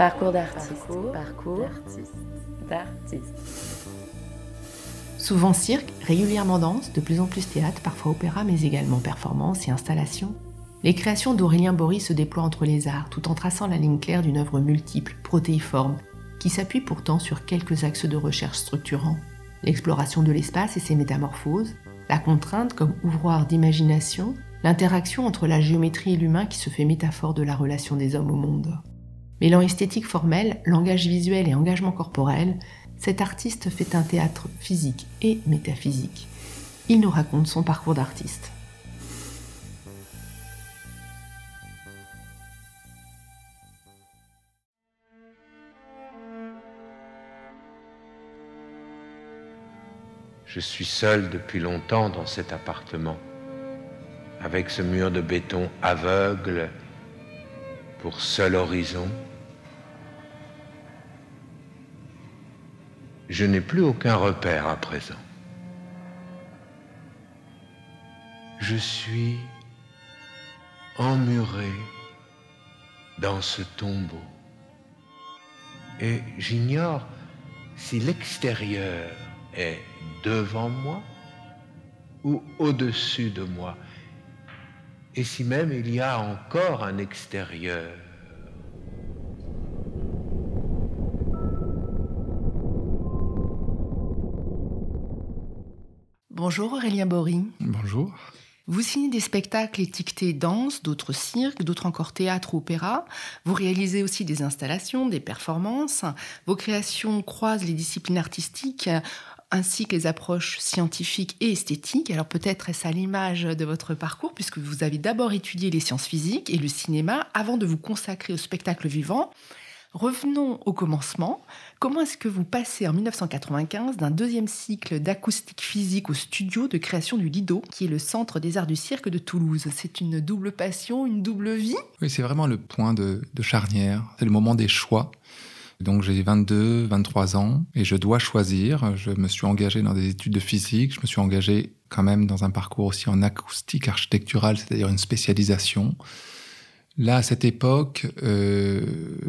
Parcours d'artiste. Parcours, d'artiste. Souvent cirque, régulièrement danse, de plus en plus théâtre, parfois opéra, mais également performance et installation. Les créations d'Aurélien Bory se déploient entre les arts, tout en traçant la ligne claire d'une œuvre multiple, protéiforme, qui s'appuie pourtant sur quelques axes de recherche structurants. L'exploration de l'espace et ses métamorphoses, la contrainte comme ouvroir d'imagination, l'interaction entre la géométrie et l'humain qui se fait métaphore de la relation des hommes au monde. Mêlant esthétique formelle, langage visuel et engagement corporel, cet artiste fait un théâtre physique et métaphysique. Il nous raconte son parcours d'artiste. Je suis seul depuis longtemps dans cet appartement, avec ce mur de béton aveugle pour seul horizon. Je n'ai plus aucun repère à présent. Je suis emmuré dans ce tombeau et j'ignore si l'extérieur est devant moi ou au-dessus de moi et si même il y a encore un extérieur. Bonjour Aurélien Bory. Bonjour. Vous signez des spectacles étiquetés danse, d'autres cirque, d'autres encore théâtre ou opéra. Vous réalisez aussi des installations, des performances. Vos créations croisent les disciplines artistiques ainsi que les approches scientifiques et esthétiques. Alors peut-être est-ce à l'image de votre parcours, puisque vous avez d'abord étudié les sciences physiques et le cinéma avant de vous consacrer au spectacle vivant. Revenons au commencement. Comment est-ce que vous passez en 1995 d'un deuxième cycle d'acoustique physique au studio de création du Lido, qui est le centre des arts du cirque de Toulouse? C'est une double passion, une double vie? Oui, c'est vraiment le point de, charnière. C'est le moment des choix. Donc j'ai 22, 23 ans et je dois choisir. Je me suis engagé dans des études de physique. Je me suis engagé quand même dans un parcours aussi en acoustique architecturale, c'est-à-dire une spécialisation. Là, à cette époque, euh,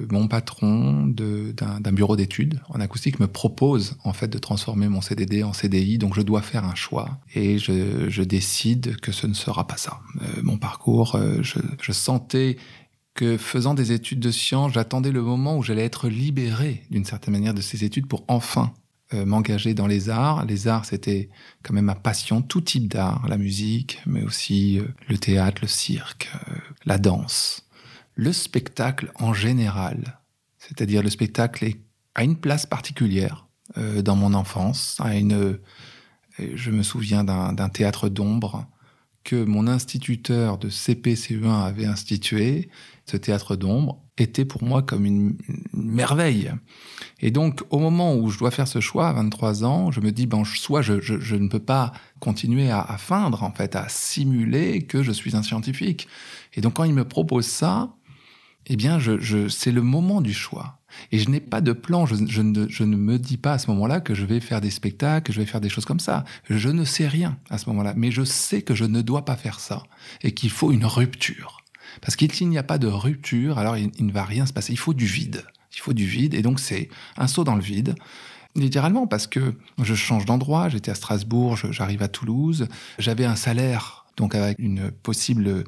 mon patron d'un bureau d'études en acoustique me propose en fait de transformer mon CDD en CDI, donc je dois faire un choix et je, décide que ce ne sera pas ça. Euh, mon parcours, euh, je, je, sentais que faisant des études de sciences, j'attendais le moment où j'allais être libéré d'une certaine manière de ces études pour enfin m'engager dans les arts. Les arts, c'était quand même ma passion, tout type d'art, la musique, mais aussi le théâtre, le cirque, la danse, le spectacle en général, c'est-à-dire le spectacle a une place particulière euh, dans mon enfance, à une, euh, je me souviens d'un théâtre d'ombre que mon instituteur de CP-CE1 avait institué. Ce théâtre d'ombre était pour moi comme une, merveille. Et donc, au moment où je dois faire ce choix, à 23 ans, je me dis, bon, soit je, ne peux pas continuer à, feindre, en fait, à simuler que je suis un scientifique. Et donc, quand il me propose ça, eh bien, je, c'est le moment du choix. Et je n'ai pas de plan, je, ne, je, ne, me dis pas à ce moment-là que je vais faire des spectacles, que je vais faire des choses comme ça. Je ne sais rien à ce moment-là, mais je sais que je ne dois pas faire ça et qu'il faut une rupture. Parce qu'il n'y a pas de rupture, alors il, ne va rien se passer. Il faut du vide. Il faut du vide, et donc c'est un saut dans le vide. Littéralement, parce que je change d'endroit, j'étais à Strasbourg, j'arrive à Toulouse, j'avais un salaire, donc avec une possible,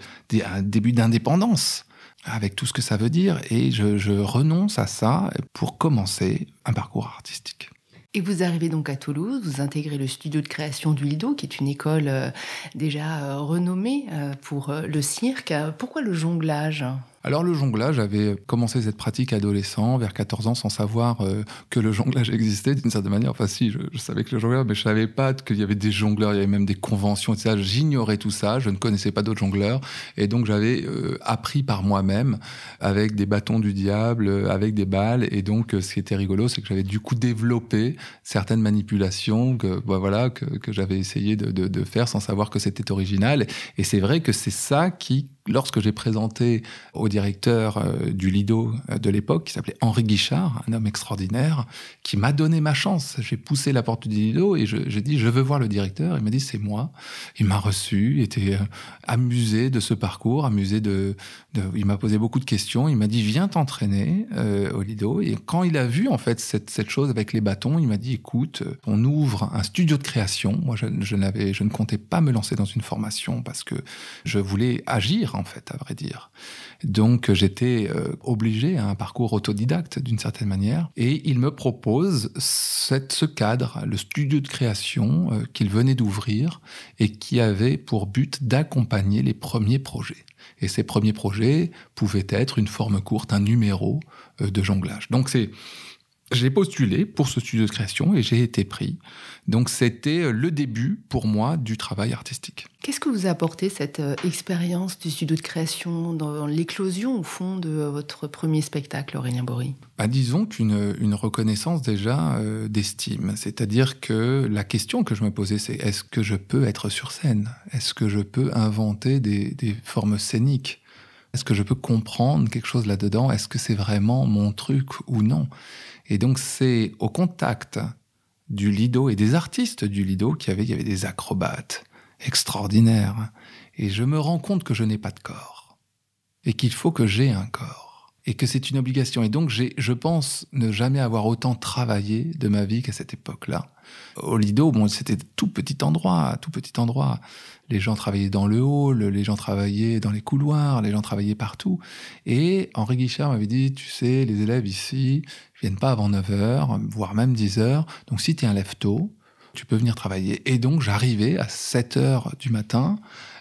un début d'indépendance avec tout ce que ça veut dire, et je renonce à ça pour commencer un parcours artistique. Et vous arrivez donc à Toulouse, vous intégrez le studio de création du qui est une école euh, déjà euh, renommée euh, pour le cirque. Pourquoi le jonglage? Alors le jonglage, j'avais commencé cette pratique adolescent, vers 14 ans, sans savoir euh, que le jonglage existait d'une certaine manière. Enfin si, je, savais que le jongleur, mais je savais pas qu'il y avait des jongleurs, il y avait même des conventions, etc. J'ignorais tout ça, je ne connaissais pas d'autres jongleurs. Et donc j'avais euh, appris par moi-même, avec des bâtons du diable, euh, avec des balles. Et donc ce qui était rigolo, c'est que j'avais du coup développé certaines manipulations que, bah, voilà, que, j'avais essayé de faire sans savoir que c'était original. Et c'est vrai que c'est ça qui lorsque j'ai présenté au directeur euh, du Lido euh, de l'époque, qui s'appelait Henri Guichard, un homme extraordinaire, qui m'a donné ma chance. J'ai poussé la porte du Lido et j'ai dit je veux voir le directeur. Il m'a dit c'est moi. Il m'a reçu, il était euh, amusé de ce parcours, amusé de. il m'a posé beaucoup de questions. Il m'a dit viens t'entraîner au Lido. Et quand il a vu en fait cette, cette chose avec les bâtons, il m'a dit écoute, on ouvre un studio de création. Moi je, je, je ne comptais pas me lancer dans une formation parce que je voulais agir en fait, à vrai dire. Donc j'étais euh, obligé à un parcours autodidacte d'une certaine manière. Et il me propose cette, ce cadre, le studio de création euh, qu'il venait d'ouvrir et qui avait pour but d'accompagner les premiers projets. Et ces premiers projets pouvaient être une forme courte, un numéro euh, de jonglage. Donc c'est j'ai postulé pour ce studio de création et j'ai été pris. Donc c'était euh, le début pour moi du travail artistique. Qu'est-ce que vous a apporté cette euh, expérience du studio de création dans l'éclosion au fond de euh, votre premier spectacle, Aurélien Bory? Bah, Disons qu'une une reconnaissance déjà d'estime. C'est-à-dire que la question que je me posais, c'est est-ce que je peux être sur scène? Est-ce que je peux inventer des, des formes scéniques? Est-ce que je peux comprendre quelque chose là-dedans? Est-ce que c'est vraiment mon truc ou non? Et donc c'est au contact du Lido et des artistes du Lido qui avaient, il y avait des acrobates extraordinaires. Et je me rends compte que je n'ai pas de corps. Et qu'il faut que j'ai un corps. Et que c'est une obligation. Et donc, je pense ne jamais avoir autant travaillé de ma vie qu'à cette époque-là. Au Lido, bon, c'était tout petit endroit, tout petit endroit. Les gens travaillaient dans le hall, les gens travaillaient dans les couloirs, les gens travaillaient partout. Et Henri Guichard m'avait dit, tu sais, les élèves ici viennent pas avant 9 h voire même 10 h Donc si tu es un lève tôt, tu peux venir travailler. Et donc j'arrivais à 7 h du matin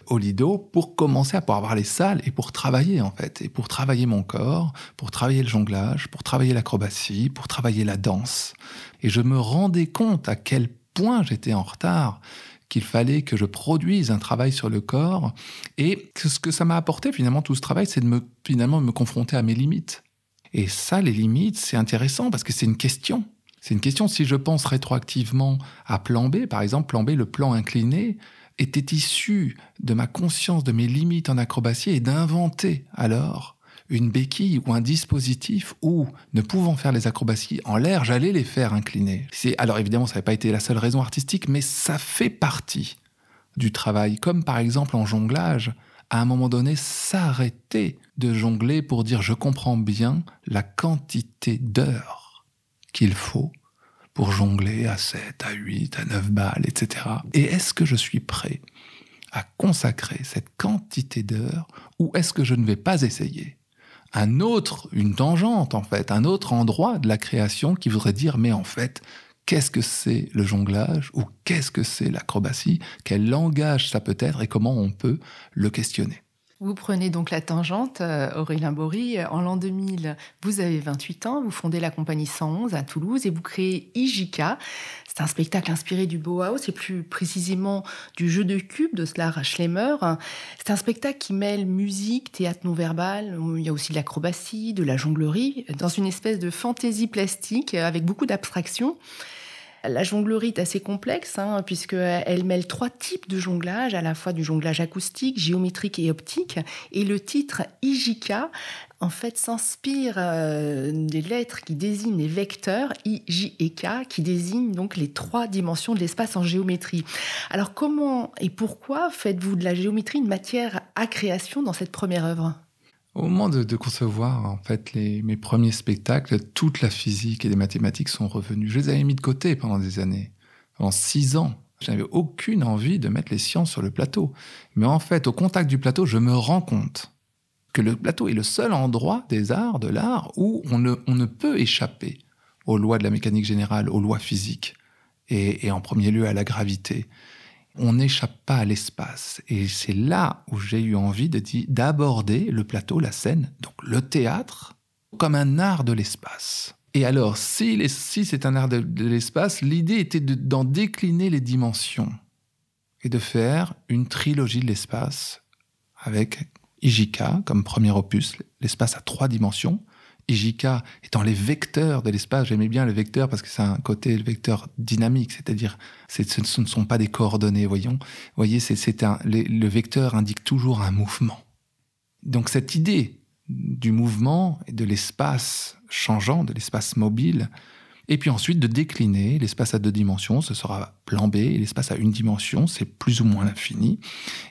au Lido pour commencer à pouvoir avoir les salles et pour travailler en fait, et pour travailler mon corps, pour travailler le jonglage, pour travailler l'acrobatie, pour travailler la danse. Et je me rendais compte à quel point j'étais en retard qu'il fallait que je produise un travail sur le corps. Et ce que ça m'a apporté finalement, tout ce travail, c'est de me, finalement me confronter à mes limites. Et ça, les limites, c'est intéressant parce que c'est une question. C'est une question, si je pense rétroactivement à plan B, par exemple, plan B, le plan incliné, était issu de ma conscience de mes limites en acrobatie et d'inventer alors une béquille ou un dispositif où, ne pouvant faire les acrobaties en l'air, j'allais les faire incliner. alors évidemment, ça n'avait pas été la seule raison artistique, mais ça fait partie du travail. Comme par exemple en jonglage, à un moment donné, s'arrêter de jongler pour dire je comprends bien la quantité d'heures qu'il faut pour jongler à 7, à 8, à 9 balles, etc. Et est-ce que je suis prêt à consacrer cette quantité d'heures ou est-ce que je ne vais pas essayer? Un autre, une tangente en fait, un autre endroit de la création qui voudrait dire mais en fait, qu'est-ce que c'est le jonglage ou qu'est-ce que c'est l'acrobatie, quel langage ça peut être et comment on peut le questionner? Vous prenez donc la tangente, euh, Aurélien Bory. En l'an 2000, vous avez 28 ans, vous fondez la compagnie 111 à Toulouse et vous créez IJICA. C'est un spectacle inspiré du Bauhaus et plus précisément du jeu de cube de Slar Schlemmer. C'est un spectacle qui mêle musique, théâtre non-verbal, il y a aussi de l'acrobatie, de la jonglerie, dans une espèce de fantaisie plastique avec beaucoup d'abstraction. La jonglerie est assez complexe, hein, puisqu'elle mêle trois types de jonglage, à la fois du jonglage acoustique, géométrique et optique. Et le titre Ijika, en fait, s'inspire euh, des lettres qui désignent les vecteurs, I, J et K, qui désignent donc les trois dimensions de l'espace en géométrie. Alors, comment et pourquoi faites-vous de la géométrie une matière à création dans cette première œuvre? Au moment de, concevoir en fait mes premiers spectacles, toute la physique et les mathématiques sont revenues. Je les avais mis de côté pendant des années, pendant six ans. Je n'avais aucune envie de mettre les sciences sur le plateau. Mais en fait, au contact du plateau, je me rends compte que le plateau est le seul endroit des arts, de l'art, où on ne, peut échapper aux lois de la mécanique générale, aux lois physiques, et en premier lieu à la gravité on n'échappe pas à l'espace. Et c'est là où j'ai eu envie d'aborder le plateau, la scène, donc le théâtre, comme un art de l'espace. Et alors, si, c'est un art de, l'espace, l'idée était d'en décliner les dimensions et de faire une trilogie de l'espace avec Ijika comme premier opus, l'espace à trois dimensions, Ijika étant les vecteurs de l'espace. J'aimais bien le vecteur parce que c'est un côté le vecteur dynamique, c'est-à-dire ce ne sont pas des coordonnées, voyons. Voyez, c'est, le vecteur indique toujours un mouvement. donc cette idée du mouvement et de l'espace changeant, de l'espace mobile, et puis ensuite de décliner l'espace à deux dimensions, ce sera plan B, l'espace à une dimension, c'est plus ou moins l'infini.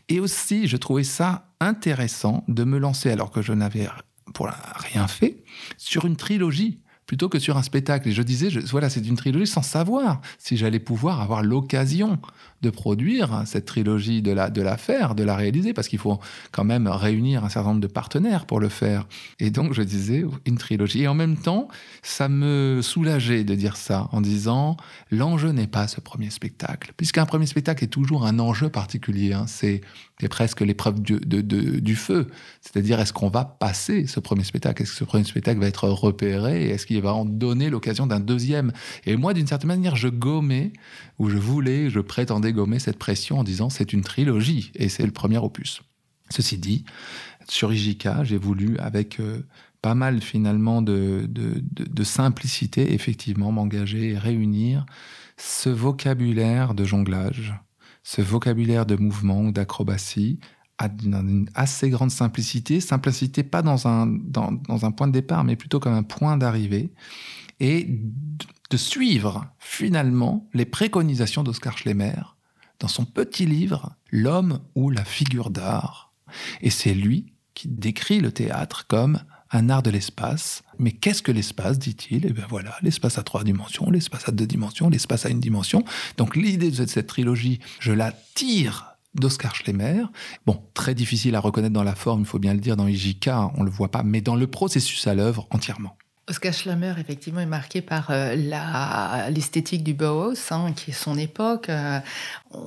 Et aussi, je trouvais ça intéressant de me lancer, alors que je n'avais pour rien fait, sur une trilogie plutôt que sur un spectacle. Et je disais, voilà, c'est une trilogie sans savoir si j'allais pouvoir avoir l'occasion de produire cette trilogie, de la, de la faire, de la réaliser, parce qu'il faut quand même réunir un certain nombre de partenaires pour le faire. Et donc, je disais, une trilogie. Et en même temps, ça me soulageait de dire ça, en disant, l'enjeu n'est pas ce premier spectacle, puisqu'un premier spectacle est toujours un enjeu particulier. Hein. C'est presque l'épreuve du, feu. C'est-à-dire, est-ce qu'on va passer ce premier spectacle? Est-ce que ce premier spectacle va être repéré? Est-ce qu'il va en donner l'occasion d'un deuxième? Et moi, d'une certaine manière, je gommais, ou je voulais, je prétendais gommer cette pression en disant c'est une trilogie, et c'est le premier opus. Ceci dit, sur Ijika, j'ai voulu, avec euh, pas mal finalement de simplicité, effectivement, m'engager et réunir ce vocabulaire de jonglage ce vocabulaire de mouvement ou d'acrobatie a une assez grande simplicité, simplicité pas dans un, dans, un point de départ, mais plutôt comme un point d'arrivée, et de suivre finalement les préconisations d'Oscar Schlemmer dans son petit livre L'homme ou la figure d'art. Et c'est lui qui décrit le théâtre comme un art de l'espace. Mais qu'est-ce que l'espace, dit-il? Eh bien voilà, l'espace à trois dimensions, l'espace à deux dimensions, l'espace à une dimension. Donc l'idée de cette trilogie, je la tire d'Oscar Schlemmer. Bon, très difficile à reconnaître dans la forme, il faut bien le dire, dans IJK, on ne le voit pas, mais dans le processus à l'œuvre entièrement. Oscar Schlemmer, effectivement, est marqué par euh, l'esthétique du Bauhaus, hein, qui est son époque. Euh,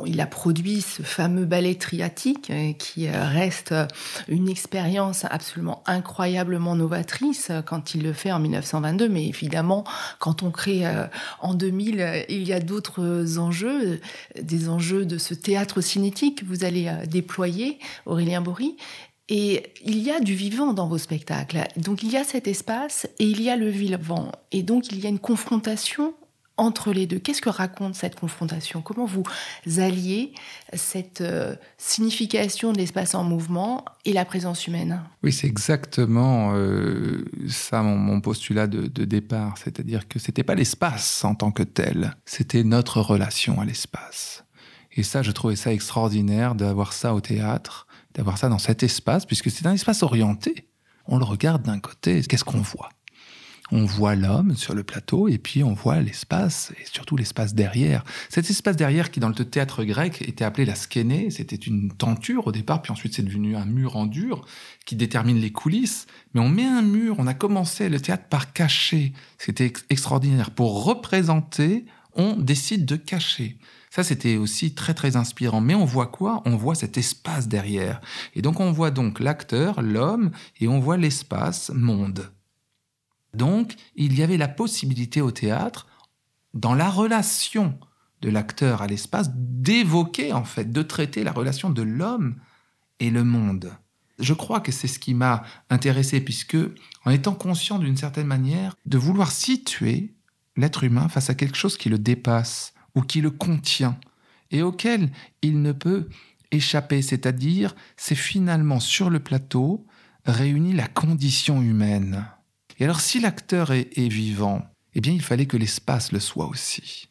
il a produit ce fameux ballet triatique, euh, qui reste une expérience absolument incroyablement novatrice quand il le fait en 1922. Mais évidemment, quand on crée en 2000, il y a d'autres enjeux, des enjeux de ce théâtre cinétique que vous allez déployer, Aurélien Bory. Et il y a du vivant dans vos spectacles. Donc il y a cet espace et il y a le vivant. Et donc il y a une confrontation entre les deux. Qu'est-ce que raconte cette confrontation? Comment vous alliez cette euh, signification de l'espace en mouvement et la présence humaine? Oui, c'est exactement euh, ça mon, postulat de, de départ. C'est-à-dire que c'était pas l'espace en tant que tel, c'était notre relation à l'espace. Et ça, je trouvais ça extraordinaire d'avoir ça au théâtre d'avoir ça dans cet espace, puisque c'est un espace orienté. On le regarde d'un côté, qu'est-ce qu'on voit? On voit l'homme sur le plateau et puis on voit l'espace et surtout l'espace derrière. Cet espace derrière qui dans le théâtre grec était appelé la skéné, c'était une tenture au départ puis ensuite c'est devenu un mur en dur qui détermine les coulisses. Mais on met un mur, on a commencé le théâtre par cacher. C'était extraordinaire. Pour représenter, on décide de cacher. Ça, c'était aussi très très inspirant. Mais on voit quoi? On voit cet espace derrière. Et donc on voit donc l'acteur, l'homme, et on voit l'espace, monde. Donc il y avait la possibilité au théâtre, dans la relation de l'acteur à l'espace, d'évoquer en fait, de traiter la relation de l'homme et le monde. Je crois que c'est ce qui m'a intéressé, puisque en étant conscient d'une certaine manière de vouloir situer l'être humain face à quelque chose qui le dépasse, ou qui le contient et auquel il ne peut échapper, c'est-à-dire c'est finalement sur le plateau réunit la condition humaine. Et alors si l'acteur est, vivant, eh bien il fallait que l'espace le soit aussi.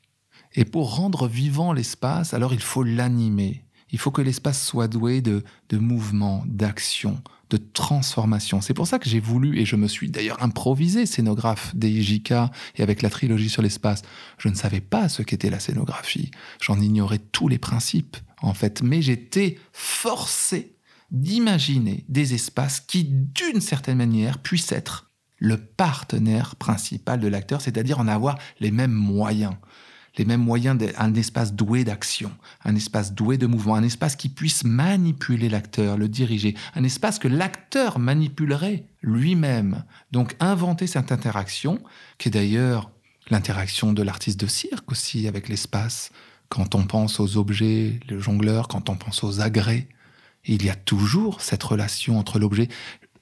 Et pour rendre vivant l'espace, alors il faut l'animer. Il faut que l'espace soit doué de, de mouvement, d'action, de transformation. C'est pour ça que j'ai voulu, et je me suis d'ailleurs improvisé scénographe des IJK et avec la trilogie sur l'espace. Je ne savais pas ce qu'était la scénographie. J'en ignorais tous les principes, en fait. Mais j'étais forcé d'imaginer des espaces qui, d'une certaine manière, puissent être le partenaire principal de l'acteur, c'est-à-dire en avoir les mêmes moyens les mêmes moyens d'un espace doué d'action, un espace doué de mouvement, un espace qui puisse manipuler l'acteur, le diriger, un espace que l'acteur manipulerait lui-même. Donc inventer cette interaction, qui est d'ailleurs l'interaction de l'artiste de cirque aussi avec l'espace. Quand on pense aux objets, le jongleur, quand on pense aux agrès, il y a toujours cette relation entre l'objet.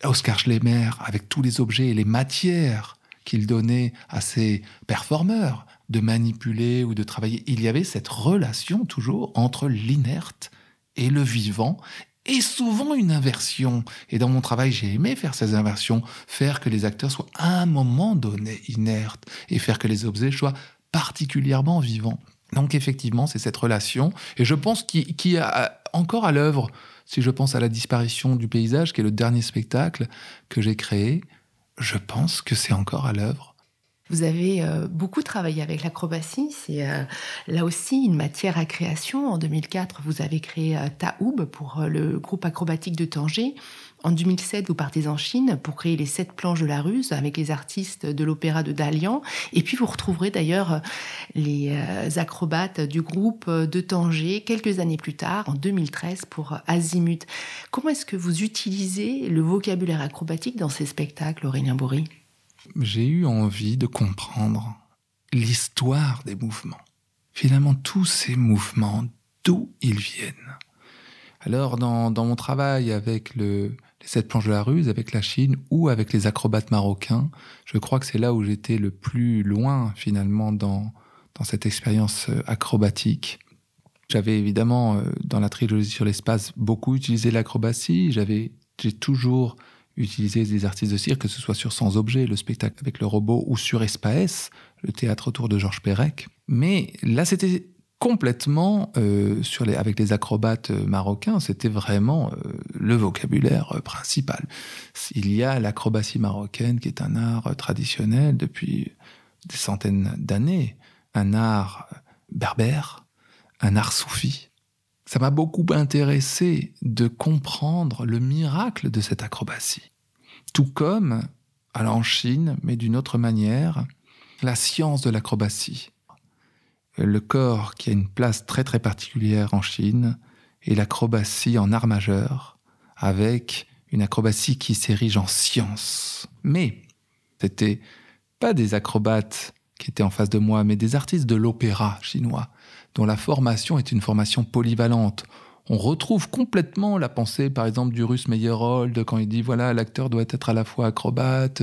Oscar Schlemmer, avec tous les objets et les matières qu'il donnait à ses performeurs, de manipuler ou de travailler. Il y avait cette relation toujours entre l'inerte et le vivant, et souvent une inversion. Et dans mon travail, j'ai aimé faire ces inversions, faire que les acteurs soient à un moment donné inertes et faire que les objets soient particulièrement vivants. Donc effectivement, c'est cette relation, et je pense qu'il y a encore à l'œuvre, si je pense à la disparition du paysage, qui est le dernier spectacle que j'ai créé, je pense que c'est encore à l'œuvre vous avez euh, beaucoup travaillé avec l'acrobatie. C'est euh, là aussi une matière à création. En 2004, vous avez créé euh, Taoub pour le groupe acrobatique de Tanger. En 2007, vous partez en Chine pour créer les sept planches de la ruse avec les artistes de l'opéra de Dalian. Et puis vous retrouverez d'ailleurs les acrobates du groupe de Tanger quelques années plus tard, en 2013, pour Azimut. Comment est-ce que vous utilisez le vocabulaire acrobatique dans ces spectacles, Aurélien Bourri? J'ai eu envie de comprendre l'histoire des mouvements. Finalement, tous ces mouvements, d'où ils viennent? Alors, dans, mon travail avec le, les sept planches de la ruse, avec la Chine ou avec les acrobates marocains, je crois que c'est là où j'étais le plus loin, finalement, dans, dans cette expérience euh, acrobatique. J'avais évidemment, euh, dans la trilogie sur l'espace, beaucoup utilisé l'acrobatie. J'avais, j'ai toujours utiliser des artistes de cirque, que ce soit sur Sans Objet, le spectacle avec le robot, ou sur Espace, le théâtre autour de Georges Perec. Mais là, c'était complètement euh, sur les, avec les acrobates euh, marocains, c'était vraiment euh, le vocabulaire principal. Il y a l'acrobatie marocaine qui est un art traditionnel depuis des centaines d'années, un art berbère, un art soufi, ça m'a beaucoup intéressé de comprendre le miracle de cette acrobatie. Tout comme, alors en Chine, mais d'une autre manière, la science de l'acrobatie. Le corps qui a une place très très particulière en Chine et l'acrobatie en art majeur, avec une acrobatie qui s'érige en science. Mais c'était pas des acrobates qui étaient en face de moi, mais des artistes de l'opéra chinois dont la formation est une formation polyvalente. On retrouve complètement la pensée, par exemple, du russe Meyerhold, quand il dit, voilà, l'acteur doit être à la fois acrobate,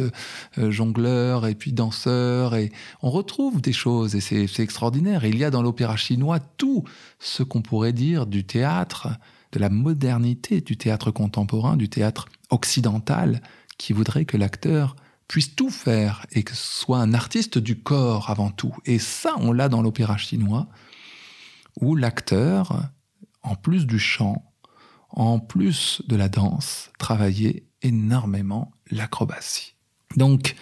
euh, jongleur, et puis danseur, et on retrouve des choses, et c'est extraordinaire. il y a dans l'opéra chinois tout ce qu'on pourrait dire du théâtre, de la modernité du théâtre contemporain, du théâtre occidental, qui voudrait que l'acteur puisse tout faire et que ce soit un artiste du corps avant tout. Et ça, on l'a dans l'opéra chinois où l'acteur, en plus du chant, en plus de la danse, travaillait énormément l'acrobatie. Donc,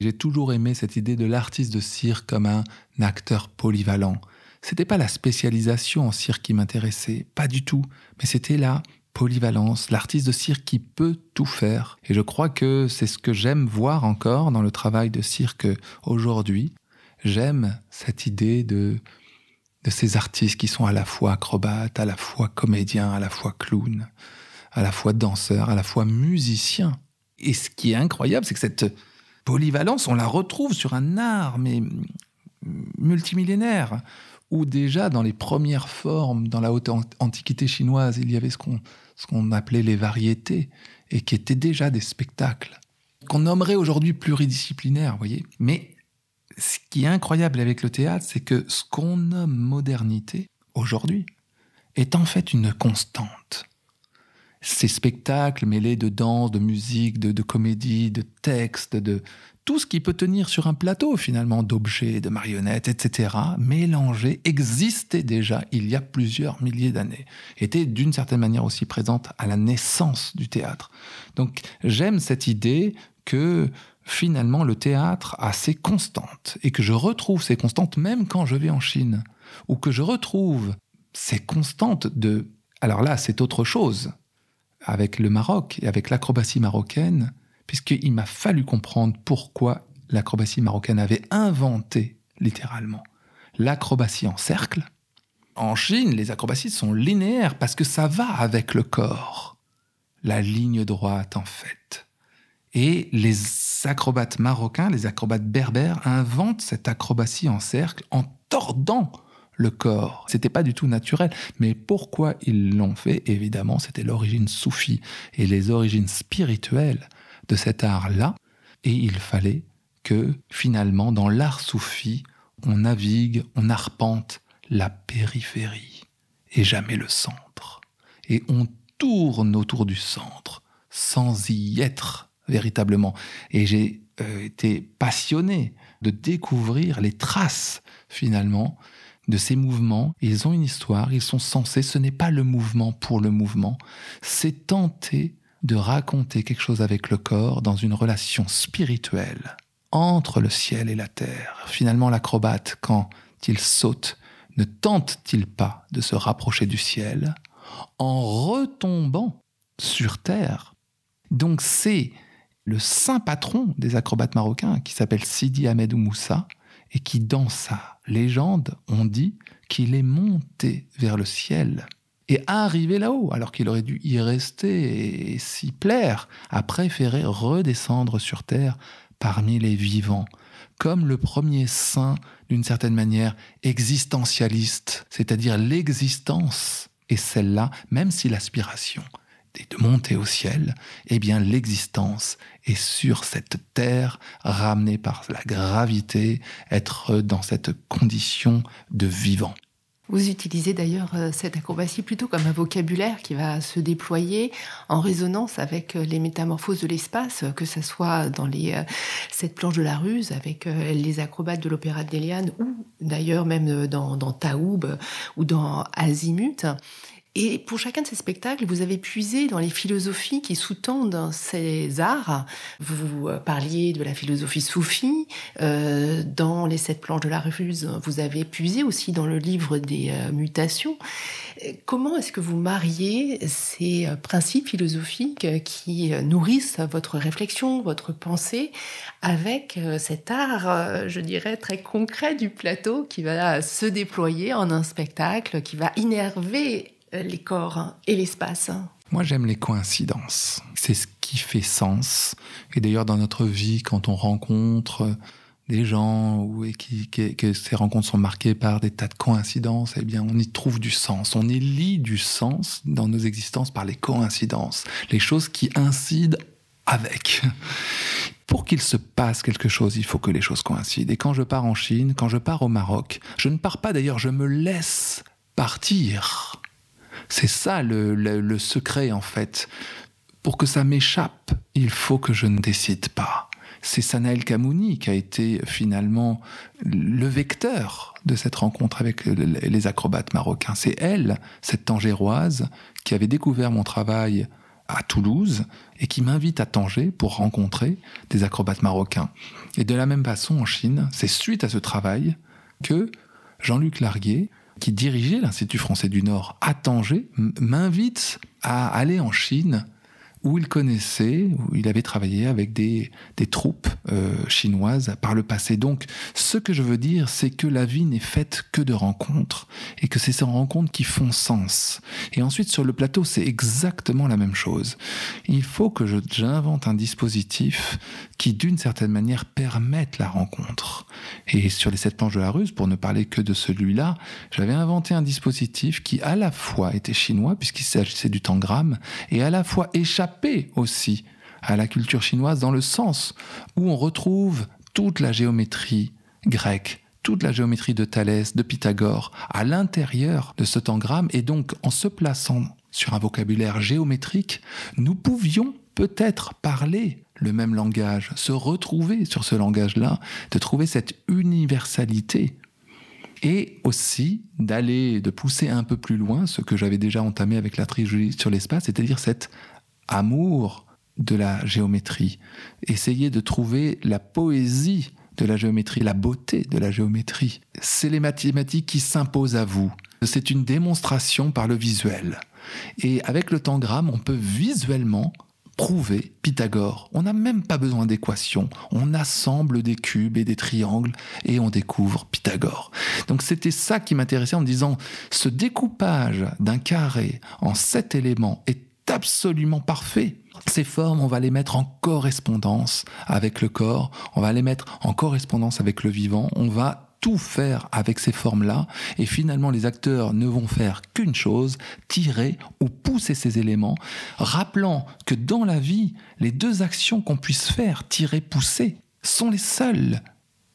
j'ai toujours aimé cette idée de l'artiste de cirque comme un acteur polyvalent. C'était pas la spécialisation en cirque qui m'intéressait, pas du tout, mais c'était la polyvalence, l'artiste de cirque qui peut tout faire. Et je crois que c'est ce que j'aime voir encore dans le travail de cirque aujourd'hui. J'aime cette idée de de ces artistes qui sont à la fois acrobates, à la fois comédiens, à la fois clowns, à la fois danseurs, à la fois musiciens. Et ce qui est incroyable, c'est que cette polyvalence, on la retrouve sur un art, mais multimillénaire, où déjà dans les premières formes, dans la haute antiquité chinoise, il y avait ce qu'on appelait les variétés, et qui étaient déjà des spectacles, qu'on nommerait aujourd'hui pluridisciplinaires, voyez. Mais ce qui est incroyable avec le théâtre, c'est que ce qu'on nomme modernité aujourd'hui est en fait une constante. Ces spectacles mêlés de danse, de musique, de, comédie, de texte, de tout ce qui peut tenir sur un plateau finalement d'objets, de marionnettes, etc., mélangés, existaient déjà il y a plusieurs milliers d'années, étaient d'une certaine manière aussi présentes à la naissance du théâtre. Donc j'aime cette idée que finalement le théâtre a ses constantes et que je retrouve ces constantes même quand je vais en Chine ou que je retrouve ces constantes de alors là c'est autre chose avec le Maroc et avec l'acrobatie marocaine puisqu'il m'a fallu comprendre pourquoi l'acrobatie marocaine avait inventé littéralement l'acrobatie en cercle. En Chine les acrobaties sont linéaires parce que ça va avec le corps la ligne droite en fait et les acrobates marocains, les acrobates berbères, inventent cette acrobatie en cercle en tordant le corps. C'était pas du tout naturel. Mais pourquoi ils l'ont fait? Évidemment, c'était l'origine soufie et les origines spirituelles de cet art-là. Et il fallait que, finalement, dans l'art soufi, on navigue, on arpente la périphérie et jamais le centre. Et on tourne autour du centre, sans y être véritablement. Et j'ai euh, été passionné de découvrir les traces, finalement, de ces mouvements. Ils ont une histoire, ils sont censés, ce n'est pas le mouvement pour le mouvement, c'est tenter de raconter quelque chose avec le corps dans une relation spirituelle entre le ciel et la terre. Finalement, l'acrobate, quand il saute, ne tente-t-il pas de se rapprocher du ciel en retombant sur terre? Donc c'est le saint patron des acrobates marocains qui s'appelle Sidi Ahmed Moussa et qui, dans sa légende, on dit qu'il est monté vers le ciel et arrivé là-haut, alors qu'il aurait dû y rester et s'y plaire, a préféré redescendre sur terre parmi les vivants, comme le premier saint, d'une certaine manière, existentialiste, c'est-à-dire l'existence est celle-là, même si l'aspiration est de monter au ciel, eh bien l'existence est sur cette terre, ramenée par la gravité, être dans cette condition de vivant. Vous utilisez d'ailleurs euh, cette acrobatie plutôt comme un vocabulaire qui va se déployer en résonance avec euh, les métamorphoses de l'espace, que ce soit dans cette planche de la ruse avec euh, les acrobates de l'opéra de Déliane ou d'ailleurs même dans, dans Taoub ou dans Azimut. Et pour chacun de ces spectacles, vous avez puisé dans les philosophies qui sous-tendent ces arts. Vous euh, parliez de la philosophie soufie. Euh, dans les sept planches de la refuse, vous avez puisé aussi dans le livre des euh, mutations. Comment est-ce que vous mariez ces principes philosophiques qui nourrissent votre réflexion, votre pensée, avec cet art, je dirais, très concret du plateau qui va se déployer en un spectacle, qui va innerver les corps et l'espace Moi, j'aime les coïncidences. C'est ce qui fait sens. Et d'ailleurs, dans notre vie, quand on rencontre des gens et que ces rencontres sont marquées par des tas de coïncidences, eh bien, on y trouve du sens. On élit du sens dans nos existences par les coïncidences, les choses qui incident avec. Pour qu'il se passe quelque chose, il faut que les choses coïncident. Et quand je pars en Chine, quand je pars au Maroc, je ne pars pas d'ailleurs, je me laisse partir. C'est ça le, secret en fait. Pour que ça m'échappe, il faut que je ne décide pas. C'est Sanael Kamouni qui a été finalement le vecteur de cette rencontre avec les acrobates marocains. C'est elle, cette tangéroise, qui avait découvert mon travail à Toulouse et qui m'invite à Tanger pour rencontrer des acrobates marocains. Et de la même façon, en Chine, c'est suite à ce travail que Jean-Luc Larguet, qui dirigeait l'Institut français du Nord à Tanger, m'invite à aller en Chine où il connaissait, où il avait travaillé avec des, des troupes euh, chinoises par le passé. Donc, ce que je veux dire, c'est que la vie n'est faite que de rencontres et que c'est ces rencontres qui font sens. Et ensuite, sur le plateau, c'est exactement la même chose. Il faut que j'invente un dispositif qui, d'une certaine manière, permette la rencontre. Et sur les sept planches de la ruse, pour ne parler que de celui-là, j'avais inventé un dispositif qui, à la fois, était chinois, puisqu'il s'agissait du tangram, et à la fois aussi à la culture chinoise dans le sens où on retrouve toute la géométrie grecque, toute la géométrie de Thalès, de Pythagore, à l'intérieur de ce tangram, et donc en se plaçant sur un vocabulaire géométrique, nous pouvions peut-être parler le même langage, se retrouver sur ce langage-là, de trouver cette universalité et aussi d'aller, de pousser un peu plus loin ce que j'avais déjà entamé avec la trilogie sur l'espace, c'est-à-dire cette amour de la géométrie. Essayez de trouver la poésie de la géométrie, la beauté de la géométrie. C'est les mathématiques qui s'imposent à vous. C'est une démonstration par le visuel. Et avec le tangram, on peut visuellement prouver Pythagore. On n'a même pas besoin d'équations. On assemble des cubes et des triangles et on découvre Pythagore. Donc c'était ça qui m'intéressait en me disant, ce découpage d'un carré en sept éléments est absolument parfait. Ces formes, on va les mettre en correspondance avec le corps, on va les mettre en correspondance avec le vivant, on va tout faire avec ces formes-là, et finalement les acteurs ne vont faire qu'une chose, tirer ou pousser ces éléments, rappelant que dans la vie, les deux actions qu'on puisse faire, tirer, pousser, sont les seules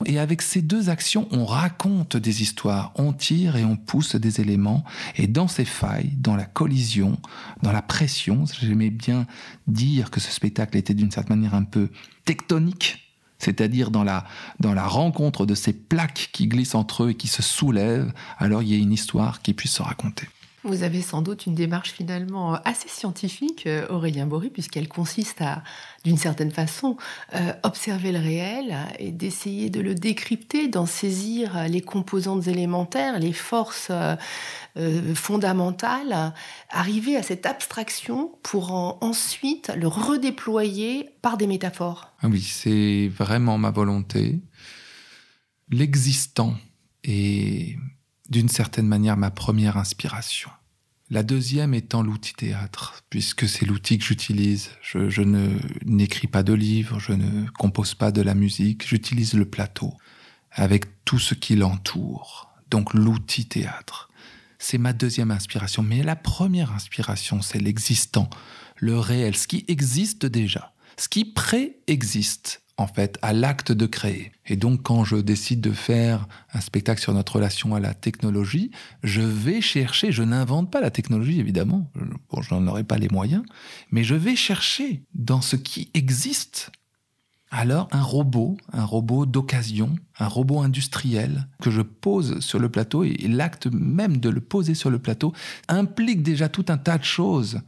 Et avec ces deux actions, on raconte des histoires, on tire et on pousse des éléments. Et dans ces failles, dans la collision, dans la pression, j'aimais bien dire que ce spectacle était d'une certaine manière un peu tectonique, c'est-à-dire dans la, dans la rencontre de ces plaques qui glissent entre eux et qui se soulèvent, alors il y a une histoire qui puisse se raconter. Vous avez sans doute une démarche finalement assez scientifique, euh, Aurélien Bory, puisqu'elle consiste à, d'une certaine façon, euh, observer le réel et d'essayer de le décrypter, d'en saisir les composantes élémentaires, les forces euh, fondamentales, arriver à cette abstraction pour ensuite le redéployer par des métaphores. Ah oui, c'est vraiment ma volonté. L'existant est d'une certaine manière ma première inspiration. La deuxième étant l'outil théâtre, puisque c'est l'outil que j'utilise. Je, ne n'écris pas de livres, je ne compose pas de la musique, j'utilise le plateau avec tout ce qui l'entoure. Donc l'outil théâtre. C'est ma deuxième inspiration. Mais la première inspiration, c'est l'existant, le réel, ce qui existe déjà, ce qui préexiste en fait, à l'acte de créer. Et donc, quand je décide de faire un spectacle sur notre relation à la technologie, je vais chercher, je n'invente pas la technologie, évidemment, bon, je n'en aurai pas les moyens, mais je vais chercher dans ce qui existe. Alors, un robot, un robot d'occasion, un robot industriel que je pose sur le plateau, et l'acte même de le poser sur le plateau implique déjà tout un tas de choses,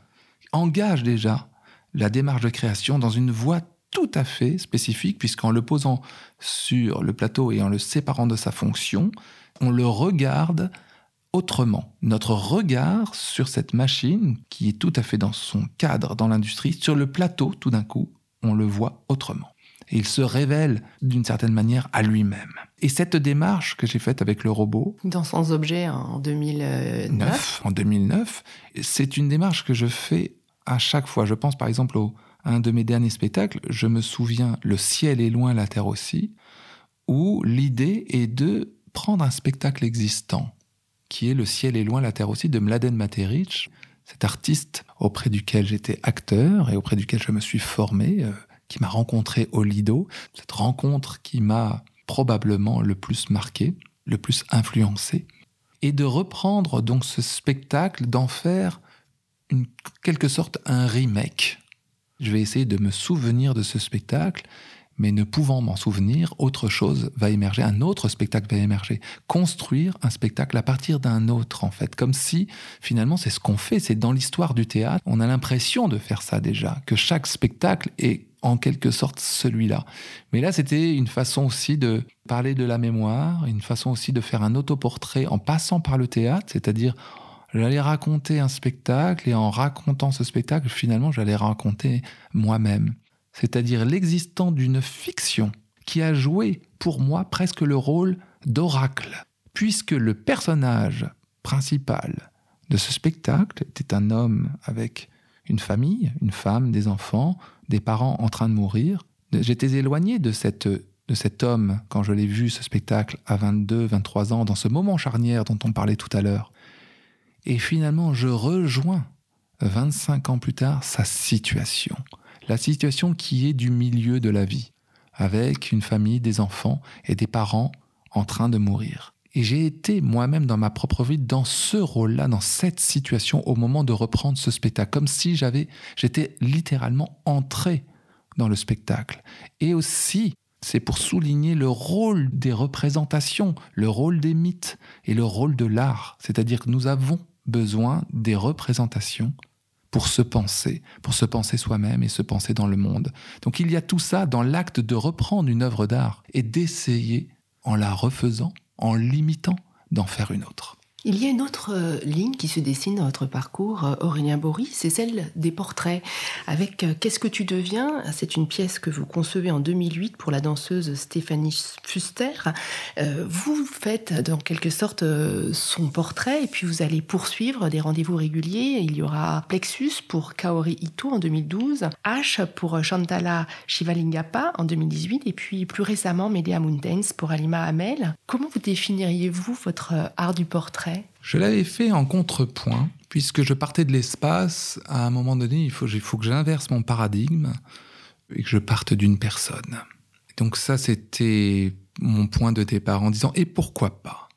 engage déjà la démarche de création dans une voie tout à fait spécifique, puisqu'en le posant sur le plateau et en le séparant de sa fonction, on le regarde autrement. Notre regard sur cette machine, qui est tout à fait dans son cadre dans l'industrie, sur le plateau, tout d'un coup, on le voit autrement. Et il se révèle d'une certaine manière à lui-même. Et cette démarche que j'ai faite avec le robot... Dans Sans Objet en 2009. en 2009, c'est une démarche que je fais à chaque fois. Je pense par exemple au, un de mes derniers spectacles, je me souviens Le ciel est loin, la terre aussi, où l'idée est de prendre un spectacle existant, qui est Le ciel est loin, la terre aussi, de Mladen Materic, cet artiste auprès duquel j'étais acteur et auprès duquel je me suis formé, euh, qui m'a rencontré au Lido, cette rencontre qui m'a probablement le plus marqué, le plus influencé, et de reprendre donc ce spectacle, d'en faire une quelque sorte un remake je vais essayer de me souvenir de ce spectacle, mais ne pouvant m'en souvenir, autre chose va émerger, un autre spectacle va émerger. Construire un spectacle à partir d'un autre, en fait. Comme si, finalement, c'est ce qu'on fait, c'est dans l'histoire du théâtre. On a l'impression de faire ça déjà, que chaque spectacle est en quelque sorte celui-là. Mais là, c'était une façon aussi de parler de la mémoire, une façon aussi de faire un autoportrait en passant par le théâtre, c'est-à-dire J'allais raconter un spectacle et en racontant ce spectacle, finalement, j'allais raconter moi-même. C'est-à-dire l'existence d'une fiction qui a joué pour moi presque le rôle d'oracle, puisque le personnage principal de ce spectacle était un homme avec une famille, une femme, des enfants, des parents en train de mourir. J'étais éloigné de de cet homme quand je l'ai vu ce spectacle à 22, 23 ans, dans ce moment charnière dont on parlait tout à l'heure. Et finalement, je rejoins 25 ans plus tard sa situation. La situation qui est du milieu de la vie, avec une famille, des enfants et des parents en train de mourir. Et j'ai été moi-même dans ma propre vie dans ce rôle-là, dans cette situation au moment de reprendre ce spectacle, comme si j'avais, j'étais littéralement entré dans le spectacle. Et aussi, c'est pour souligner le rôle des représentations, le rôle des mythes et le rôle de l'art. C'est-à-dire que nous avons besoin des représentations pour se penser, pour se penser soi-même et se penser dans le monde. Donc il y a tout ça dans l'acte de reprendre une œuvre d'art et d'essayer, en la refaisant, en l'imitant, d'en faire une autre. Il y a une autre euh, ligne qui se dessine dans votre parcours, euh, Aurélien Bory, c'est celle des portraits. Avec euh, Qu'est-ce que tu deviens? C'est une pièce que vous concevez en 2008 pour la danseuse Stéphanie Fuster. Vous faites dans quelque sorte son portrait et puis vous allez poursuivre des rendez-vous réguliers. Il y aura Plexus pour Kaori Ito en 2012, H pour Chantala Shivalingappa en 2018 et puis plus récemment Medea Mountains pour Alima Hamel. Comment vous définiriez-vous votre art du portrait? Je l'avais fait en contrepoint, puisque je partais de l'espace. À un moment donné, il faut, que j'inverse mon paradigme et que je parte d'une personne. Donc ça, c'était mon point de départ en disant et pourquoi pas?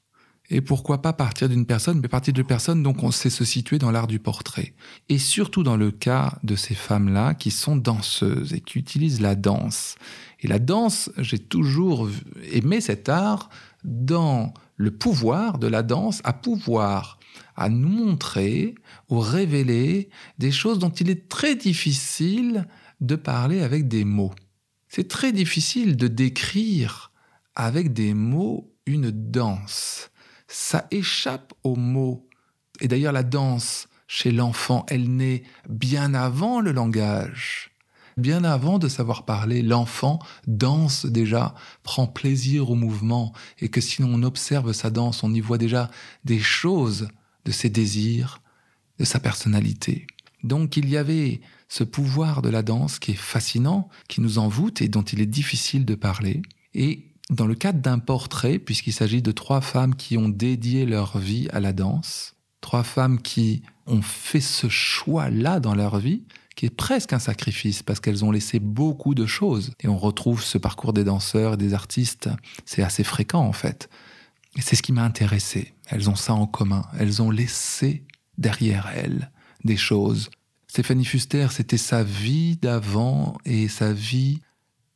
Et pourquoi pas partir d'une personne, mais partir de personnes donc on sait se situer dans l'art du portrait. Et surtout dans le cas de ces femmes-là qui sont danseuses et qui utilisent la danse. Et la danse, j'ai toujours aimé cet art dans le pouvoir de la danse à pouvoir à nous montrer ou révéler des choses dont il est très difficile de parler avec des mots. C'est très difficile de décrire avec des mots une danse ça échappe aux mots. Et d'ailleurs, la danse, chez l'enfant, elle naît bien avant le langage. Bien avant de savoir parler, l'enfant danse déjà, prend plaisir au mouvement, et que si on observe sa danse, on y voit déjà des choses de ses désirs, de sa personnalité. Donc il y avait ce pouvoir de la danse qui est fascinant, qui nous envoûte et dont il est difficile de parler. Et dans le cadre d'un portrait, puisqu'il s'agit de trois femmes qui ont dédié leur vie à la danse, trois femmes qui ont fait ce choix-là dans leur vie, qui est presque un sacrifice parce qu'elles ont laissé beaucoup de choses. Et on retrouve ce parcours des danseurs et des artistes, c'est assez fréquent en fait. Et c'est ce qui m'a intéressé. Elles ont ça en commun. Elles ont laissé derrière elles des choses. Stéphanie Fuster, c'était sa vie d'avant et sa vie,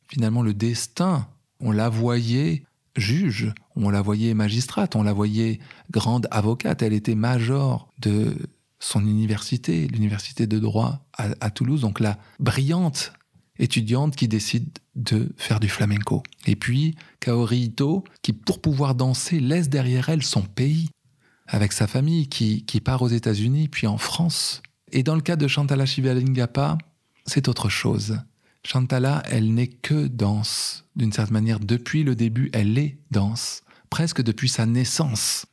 finalement le destin on la voyait juge, on la voyait magistrate, on la voyait grande avocate. Elle était major de son université, l'université de droit à, Toulouse, donc la brillante étudiante qui décide de faire du flamenco. Et puis Kaori Ito, qui pour pouvoir danser laisse derrière elle son pays, avec sa famille, qui, qui part aux États-Unis, puis en France. Et dans le cas de Chantala Shivalingapa, c'est autre chose. Chantala, elle n'est que danse. D'une certaine manière, depuis le début, elle est danse. Presque depuis sa naissance,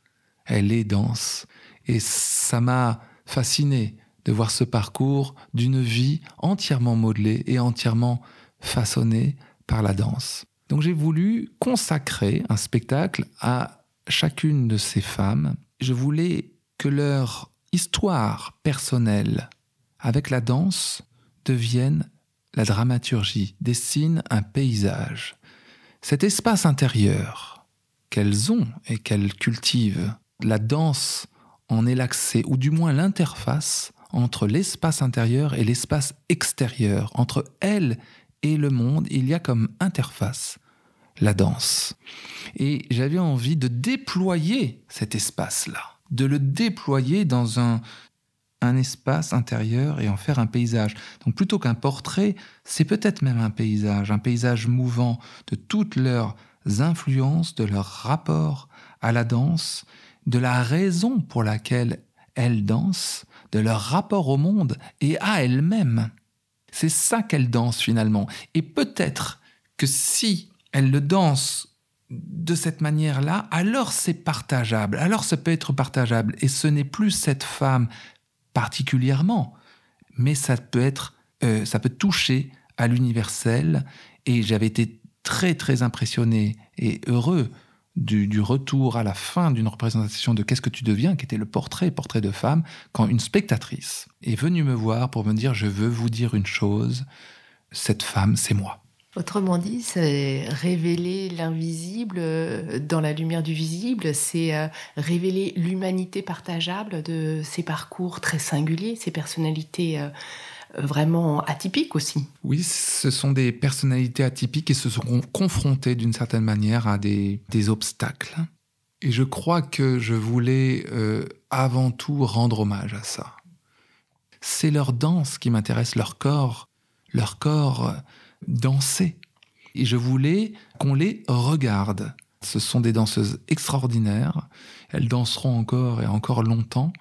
elle est danse. Et ça m'a fasciné de voir ce parcours d'une vie entièrement modelée et entièrement façonnée par la danse. Donc j'ai voulu consacrer un spectacle à chacune de ces femmes. Je voulais que leur histoire personnelle avec la danse devienne la dramaturgie dessine un paysage. Cet espace intérieur qu'elles ont et qu'elles cultivent, la danse en est l'accès, ou du moins l'interface entre l'espace intérieur et l'espace extérieur. Entre elles et le monde, il y a comme interface la danse. Et j'avais envie de déployer cet espace-là, de le déployer dans un, un espace intérieur et en faire un paysage. Donc plutôt qu'un portrait, c'est peut-être même un paysage, un paysage mouvant de toutes leurs influences, de leur rapport à la danse, de la raison pour laquelle elles dansent, de leur rapport au monde et à elles-mêmes. C'est ça qu'elles dansent finalement. Et peut-être que si elles le dansent de cette manière-là, alors c'est partageable, alors ça peut être partageable. Et ce n'est plus cette femme particulièrement, mais ça peut être, euh, ça peut toucher à l'universel. Et j'avais été très très impressionné et heureux du, retour à la fin d'une représentation de Qu'est-ce que tu deviens, qui était le portrait, portrait de femme, quand une spectatrice est venue me voir pour me dire je veux vous dire une chose, cette femme c'est moi. Autrement dit, c'est révéler l'invisible euh, dans la lumière du visible, c'est euh, révéler l'humanité partageable de ces parcours très singuliers, ces personnalités euh, vraiment atypiques aussi. Oui, ce sont des personnalités atypiques qui se sont confrontées d'une certaine manière à des, obstacles. Et je crois que je voulais avant tout rendre hommage à ça. C'est leur danse qui m'intéresse, leur corps, leur corps danser. Et je voulais qu'on les regarde. Ce sont des danseuses extraordinaires. Elles danseront encore et encore longtemps.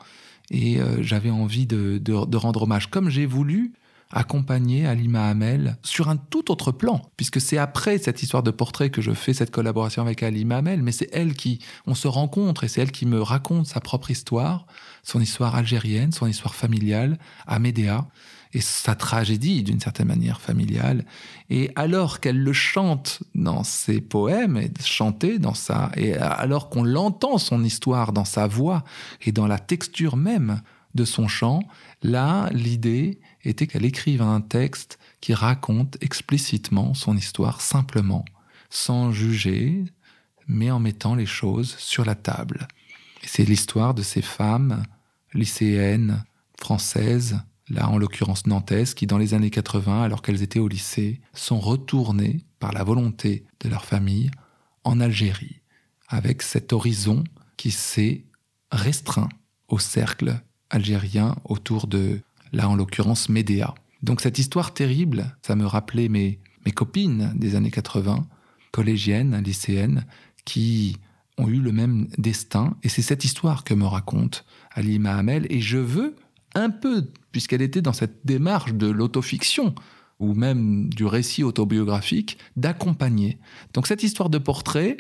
Et euh, j'avais envie de, rendre hommage, comme j'ai voulu accompagner Alima Hamel sur un tout autre plan, puisque c'est après cette histoire de portrait que je fais cette collaboration avec Alima Hamel, mais c'est elle qui, on se rencontre et c'est elle qui me raconte sa propre histoire, son histoire algérienne, son histoire familiale à Médéa et sa tragédie d'une certaine manière familiale. Et alors qu'elle le chante dans ses poèmes et chanter dans sa, et alors qu'on l'entend son histoire dans sa voix et dans la texture même de son chant, là, l'idée était qu'elle écrive un texte qui raconte explicitement son histoire simplement, sans juger, mais en mettant les choses sur la table. c'est l'histoire de ces femmes lycéennes, françaises, là en l'occurrence nantaises, qui dans les années 80, alors qu'elles étaient au lycée, sont retournées par la volonté de leur famille en Algérie, avec cet horizon qui s'est restreint au cercle algérien autour de, là en l'occurrence, Médéa. Donc cette histoire terrible, ça me rappelait mes, mes copines des années 80, collégiennes, lycéennes, qui ont eu le même destin. Et c'est cette histoire que me raconte Alima Hamel. Et je veux un peu, puisqu'elle était dans cette démarche de l'autofiction, ou même du récit autobiographique, d'accompagner. Donc cette histoire de portrait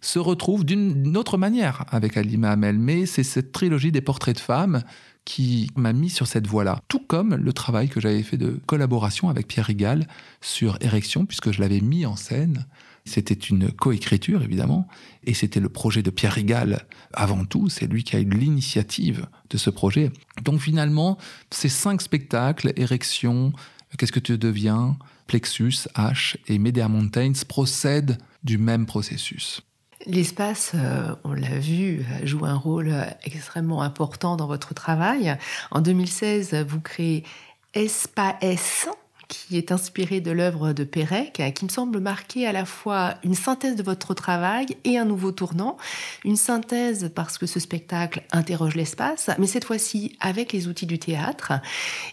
se retrouve d'une autre manière avec Alima Hamel, mais c'est cette trilogie des portraits de femmes qui m'a mis sur cette voie-là. Tout comme le travail que j'avais fait de collaboration avec Pierre Rigal sur Érection, puisque je l'avais mis en scène c'était une coécriture, évidemment, et c'était le projet de Pierre Rigal avant tout. C'est lui qui a eu l'initiative de ce projet. Donc finalement, ces cinq spectacles, Érection, Qu'est-ce que tu deviens, Plexus, H et Medea Mountains procèdent du même processus. L'espace, euh, on l'a vu, joue un rôle extrêmement important dans votre travail. En 2016, vous créez Espace qui est inspiré de l'œuvre de Pérec, qui me semble marquer à la fois une synthèse de votre travail et un nouveau tournant. Une synthèse parce que ce spectacle interroge l'espace, mais cette fois-ci avec les outils du théâtre.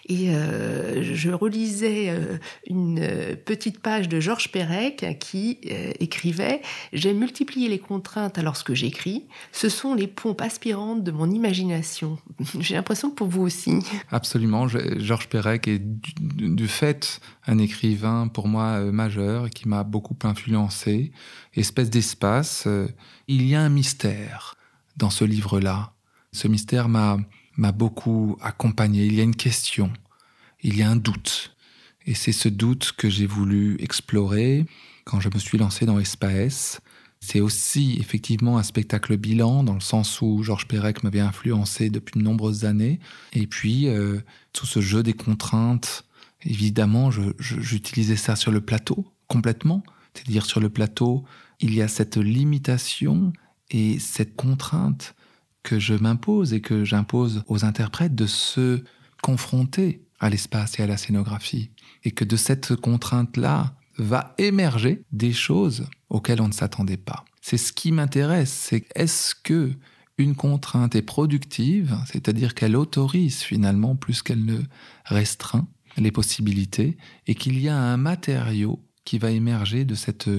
Et euh, je relisais euh, une petite page de Georges Pérec qui euh, écrivait J'ai multiplié les contraintes lorsque j'écris. Ce sont les pompes aspirantes de mon imagination. J'ai l'impression que pour vous aussi. Absolument. Georges Pérec est du fait un écrivain pour moi euh, majeur qui m'a beaucoup influencé. Espèce d'espace, euh, il y a un mystère dans ce livre-là. Ce mystère m'a beaucoup accompagné. Il y a une question, il y a un doute. Et c'est ce doute que j'ai voulu explorer quand je me suis lancé dans Espace. C'est aussi effectivement un spectacle bilan, dans le sens où Georges Perec m'avait influencé depuis de nombreuses années. Et puis, euh, tout ce jeu des contraintes, Évidemment, j'utilisais ça sur le plateau complètement. C'est-à-dire sur le plateau, il y a cette limitation et cette contrainte que je m'impose et que j'impose aux interprètes de se confronter à l'espace et à la scénographie. Et que de cette contrainte-là va émerger des choses auxquelles on ne s'attendait pas. C'est ce qui m'intéresse, c'est est-ce que une contrainte est productive, c'est-à-dire qu'elle autorise finalement plus qu'elle ne restreint, les possibilités et qu'il y a un matériau qui va émerger de cette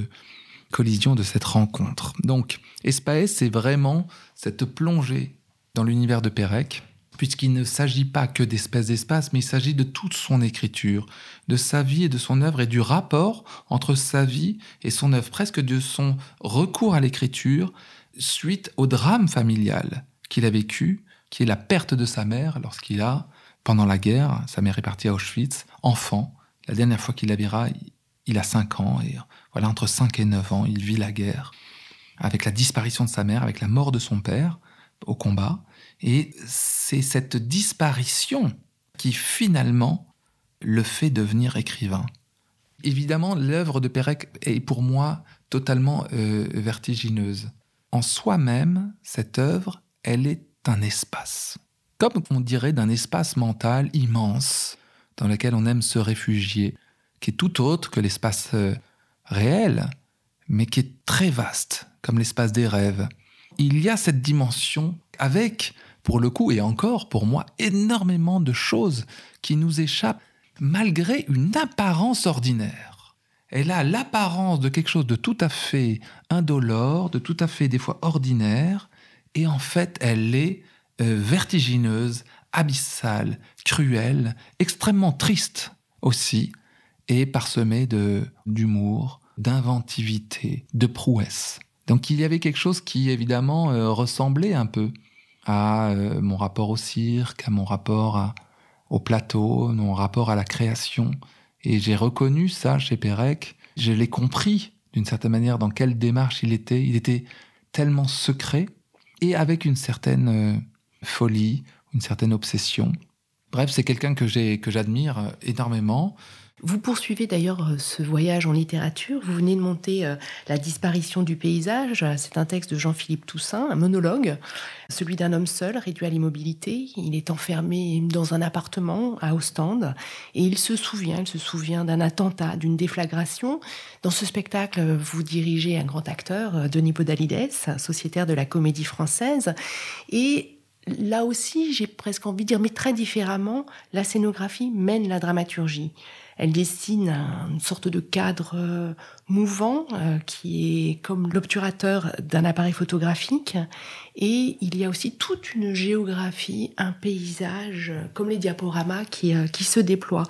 collision, de cette rencontre. Donc, Espace, c'est vraiment cette plongée dans l'univers de Pérec, puisqu'il ne s'agit pas que d'espèces d'espace, mais il s'agit de toute son écriture, de sa vie et de son œuvre, et du rapport entre sa vie et son œuvre, presque de son recours à l'écriture suite au drame familial qu'il a vécu, qui est la perte de sa mère lorsqu'il a pendant la guerre, sa mère est partie à Auschwitz, enfant. La dernière fois qu'il la verra, il a 5 ans, et voilà, entre 5 et 9 ans, il vit la guerre, avec la disparition de sa mère, avec la mort de son père au combat. Et c'est cette disparition qui finalement le fait devenir écrivain. Évidemment, l'œuvre de Pérec est pour moi totalement euh, vertigineuse. En soi-même, cette œuvre, elle est un espace comme on dirait d'un espace mental immense dans lequel on aime se réfugier, qui est tout autre que l'espace euh, réel, mais qui est très vaste, comme l'espace des rêves. Il y a cette dimension avec, pour le coup, et encore pour moi, énormément de choses qui nous échappent malgré une apparence ordinaire. Elle a l'apparence de quelque chose de tout à fait indolore, de tout à fait des fois ordinaire, et en fait elle est vertigineuse, abyssale, cruelle, extrêmement triste aussi, et parsemée de d'humour, d'inventivité, de prouesse. Donc il y avait quelque chose qui évidemment euh, ressemblait un peu à euh, mon rapport au cirque, à mon rapport au plateau, mon rapport à la création. Et j'ai reconnu ça chez Pérec. Je l'ai compris d'une certaine manière dans quelle démarche il était. Il était tellement secret et avec une certaine folie, une certaine obsession. Bref, c'est quelqu'un que j'admire énormément. Vous poursuivez d'ailleurs euh, ce voyage en littérature. Vous venez de monter euh, La disparition du paysage. C'est un texte de Jean-Philippe Toussaint, un monologue, celui d'un homme seul, réduit à l'immobilité. Il est enfermé dans un appartement à Ostende et il se souvient, il se souvient d'un attentat, d'une déflagration. Dans ce spectacle, vous dirigez un grand acteur, euh, Denis Podalides, sociétaire de la comédie française. Et là aussi, j'ai presque envie de dire, mais très différemment, la scénographie mène la dramaturgie. Elle dessine une sorte de cadre euh, mouvant euh, qui est comme l'obturateur d'un appareil photographique. Et il y a aussi toute une géographie, un paysage, comme les diaporamas qui, euh, qui se déploient.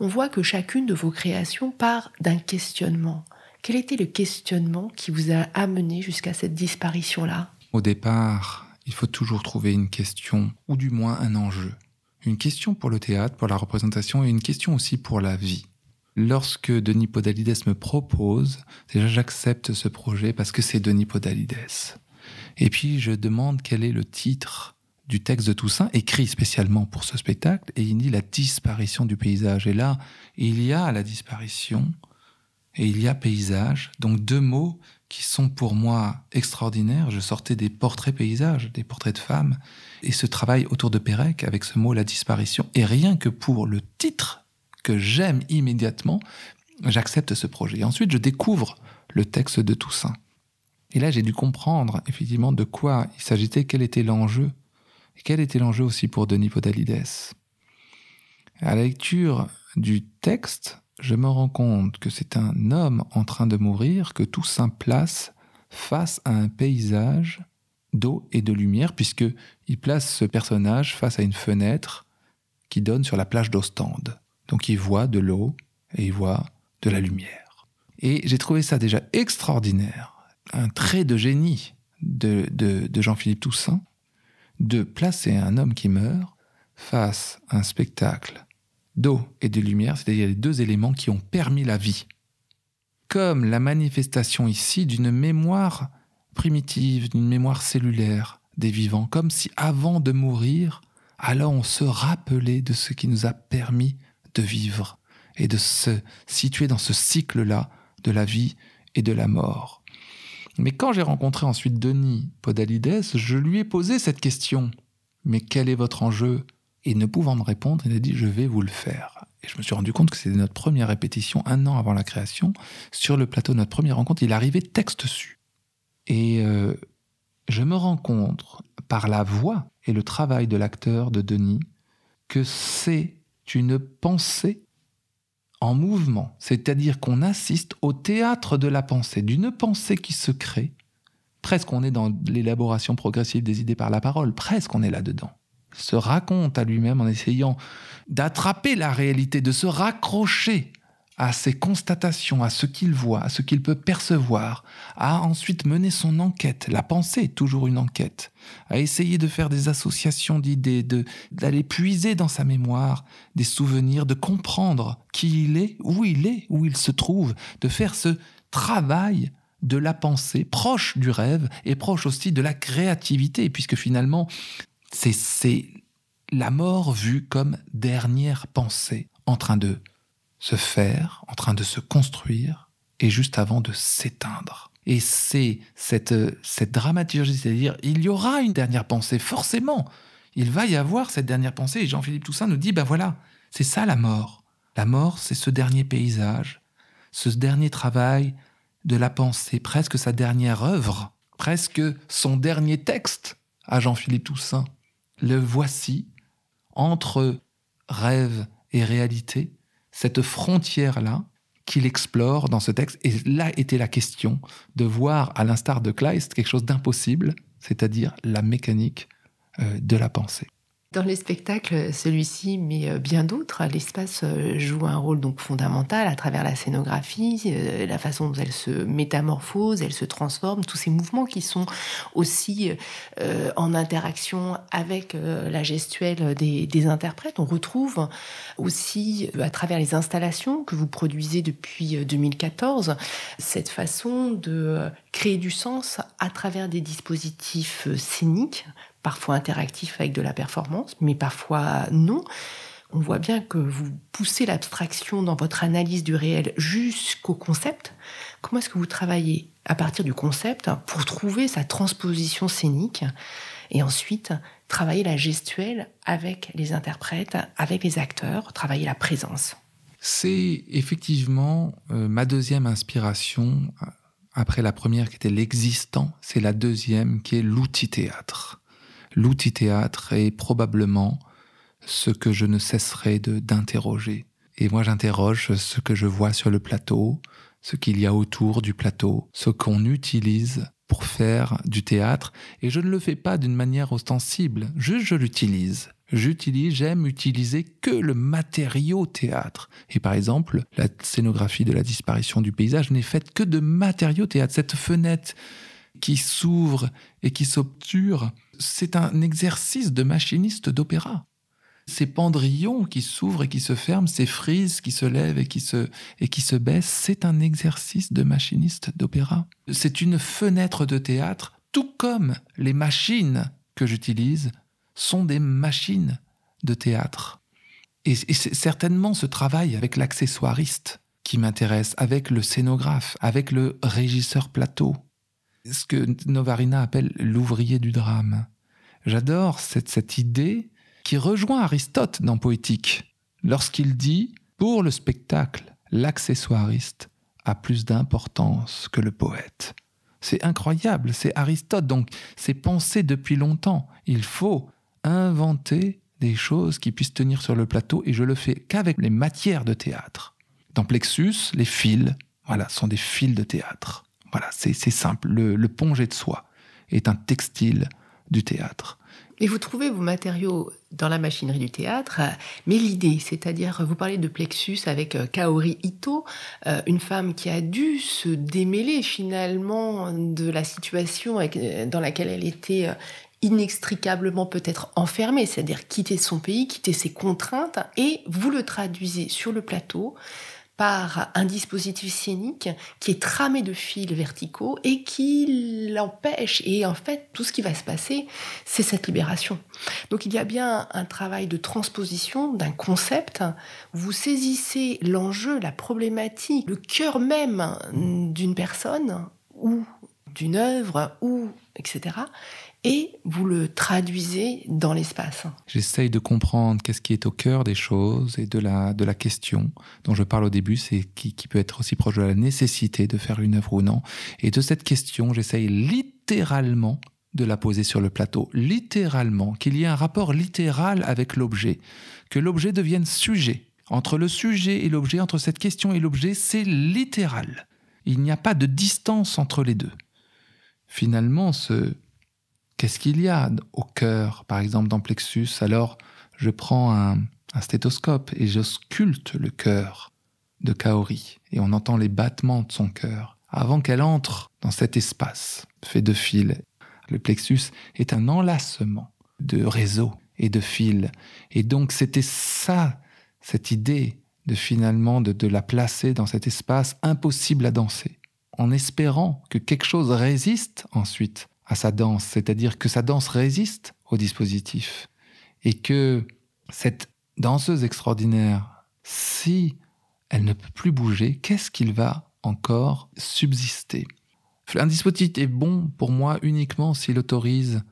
On voit que chacune de vos créations part d'un questionnement. Quel était le questionnement qui vous a amené jusqu'à cette disparition-là? Au départ, il faut toujours trouver une question, ou du moins un enjeu une question pour le théâtre, pour la représentation et une question aussi pour la vie. Lorsque Denis Podalides me propose, déjà j'accepte ce projet parce que c'est Denis Podalides. Et puis je demande quel est le titre du texte de Toussaint, écrit spécialement pour ce spectacle, et il dit la disparition du paysage. Et là, il y a la disparition et il y a paysage, donc deux mots qui sont pour moi extraordinaires. Je sortais des portraits paysages, des portraits de femmes, et ce travail autour de Pérec avec ce mot la disparition. Et rien que pour le titre que j'aime immédiatement, j'accepte ce projet. Et ensuite, je découvre le texte de Toussaint. Et là, j'ai dû comprendre effectivement de quoi il s'agissait, quel était l'enjeu, et quel était l'enjeu aussi pour Denis Podalides. À la lecture du texte, je me rends compte que c'est un homme en train de mourir que Toussaint place face à un paysage d'eau et de lumière, puisqu'il place ce personnage face à une fenêtre qui donne sur la plage d'Ostende. Donc il voit de l'eau et il voit de la lumière. Et j'ai trouvé ça déjà extraordinaire, un trait de génie de, de Jean-Philippe Toussaint, de placer un homme qui meurt face à un spectacle d'eau et de lumière, c'est-à-dire les deux éléments qui ont permis la vie. Comme la manifestation ici d'une mémoire primitive, d'une mémoire cellulaire des vivants, comme si avant de mourir, alors on se rappelait de ce qui nous a permis de vivre et de se situer dans ce cycle-là de la vie et de la mort. Mais quand j'ai rencontré ensuite Denis Podalides, je lui ai posé cette question. Mais quel est votre enjeu et ne pouvant me répondre, il a dit Je vais vous le faire. Et je me suis rendu compte que c'était notre première répétition, un an avant la création. Sur le plateau de notre première rencontre, il arrivait texte su. Et euh, je me rends compte, par la voix et le travail de l'acteur de Denis, que c'est une pensée en mouvement. C'est-à-dire qu'on assiste au théâtre de la pensée, d'une pensée qui se crée. Presque on est dans l'élaboration progressive des idées par la parole, presque on est là-dedans se raconte à lui-même en essayant d'attraper la réalité, de se raccrocher à ses constatations, à ce qu'il voit, à ce qu'il peut percevoir, à ensuite mener son enquête, la pensée toujours une enquête, à essayer de faire des associations d'idées, d'aller puiser dans sa mémoire des souvenirs, de comprendre qui il est, où il est, où il se trouve, de faire ce travail de la pensée proche du rêve et proche aussi de la créativité, puisque finalement c'est la mort vue comme dernière pensée en train de se faire, en train de se construire, et juste avant de s'éteindre. Et c'est cette, dramaturgie, c'est-à-dire il y aura une dernière pensée, forcément. Il va y avoir cette dernière pensée, et Jean-Philippe Toussaint nous dit, ben voilà, c'est ça la mort. La mort, c'est ce dernier paysage, ce dernier travail de la pensée, presque sa dernière œuvre, presque son dernier texte à Jean-Philippe Toussaint le voici entre rêve et réalité, cette frontière-là qu'il explore dans ce texte. Et là était la question de voir, à l'instar de Kleist, quelque chose d'impossible, c'est-à-dire la mécanique euh, de la pensée. Dans les spectacles, celui-ci, mais euh, bien d'autres, l'espace euh, joue un rôle donc fondamental à travers la scénographie, euh, la façon dont elle se métamorphose, elle se transforme, tous ces mouvements qui sont aussi en interaction avec la gestuelle des, des, interprètes. On retrouve aussi à travers les installations que vous produisez depuis 2014 cette façon de créer du sens à travers des dispositifs scéniques parfois interactif avec de la performance, mais parfois non. on voit bien que vous poussez l'abstraction dans votre analyse du réel jusqu'au concept. Comment est-ce que vous travaillez à partir du concept pour trouver sa transposition scénique et ensuite travailler la gestuelle avec les interprètes, avec les acteurs, travailler la présence? C'est effectivement euh, ma deuxième inspiration après la première qui était l'existant, c'est la deuxième qui est l'outil théâtre. L'outil théâtre est probablement ce que je ne cesserai d'interroger. Et moi j'interroge ce que je vois sur le plateau, ce qu'il y a autour du plateau, ce qu'on utilise pour faire du théâtre, et je ne le fais pas d'une manière ostensible, juste je l'utilise. J'utilise, j'aime utiliser que le matériau théâtre. Et par exemple, la scénographie de la disparition du paysage n'est faite que de matériaux théâtre. Cette fenêtre qui s'ouvre et qui s'obture, c'est un exercice de machiniste d'opéra ces pendrillons qui s'ouvrent et qui se ferment, ces frises qui se lèvent et qui se, et qui se baissent, c'est un exercice de machiniste d'opéra. C'est une fenêtre de théâtre, tout comme les machines que j'utilise sont des machines de théâtre. Et, c'est certainement ce travail avec l'accessoiriste qui m'intéresse, avec le scénographe, avec le régisseur plateau, ce que Novarina appelle l'ouvrier du drame. J'adore cette, cette idée qui rejoint Aristote dans Poétique, lorsqu'il dit Pour le spectacle, l'accessoiriste a plus d'importance que le poète. C'est incroyable, c'est Aristote, donc c'est pensé depuis longtemps. Il faut inventer des choses qui puissent tenir sur le plateau, et je le fais qu'avec les matières de théâtre. Dans Plexus, les fils, voilà, sont des fils de théâtre. Voilà, c'est simple. Le, le de soie est un textile théâtre. Et vous trouvez vos matériaux dans la machinerie du théâtre, mais l'idée, c'est-à-dire, vous parlez de Plexus avec euh, Kaori Ito, euh, une femme qui a dû se démêler finalement de la situation euh, dans laquelle elle était inextricablement peut-être enfermée, c'est-à-dire quitter son pays, quitter ses contraintes, et vous le traduisez sur le plateau un dispositif scénique qui est tramé de fils verticaux et qui l'empêche. Et en fait, tout ce qui va se passer, c'est cette libération. Donc il y a bien un travail de transposition d'un concept. Vous saisissez l'enjeu, la problématique, le cœur même d'une personne ou d'une œuvre ou etc et vous le traduisez dans l'espace. J'essaye de comprendre qu'est-ce qui est au cœur des choses et de la, de la question dont je parle au début, c'est qui, qui peut être aussi proche de la nécessité de faire une œuvre ou non. Et de cette question, j'essaye littéralement de la poser sur le plateau, littéralement, qu'il y ait un rapport littéral avec l'objet, que l'objet devienne sujet. Entre le sujet et l'objet, entre cette question et l'objet, c'est littéral. Il n'y a pas de distance entre les deux. Finalement, ce, Qu'est-ce qu'il y a au cœur, par exemple dans Plexus? Alors, je prends un, stéthoscope et j'ausculte le cœur de Kaori et on entend les battements de son cœur avant qu'elle entre dans cet espace fait de fils. Le plexus est un enlacement de réseaux et de fils. Et donc c'était ça, cette idée de finalement de la placer dans cet espace impossible à danser, en espérant que quelque chose résiste ensuite à sa danse, c'est-à-dire que sa danse résiste au dispositif. Et que cette danseuse extraordinaire, si elle ne peut plus bouger, qu'est-ce qu'il va encore subsister? Un dispositif est bon pour moi uniquement s'il autorise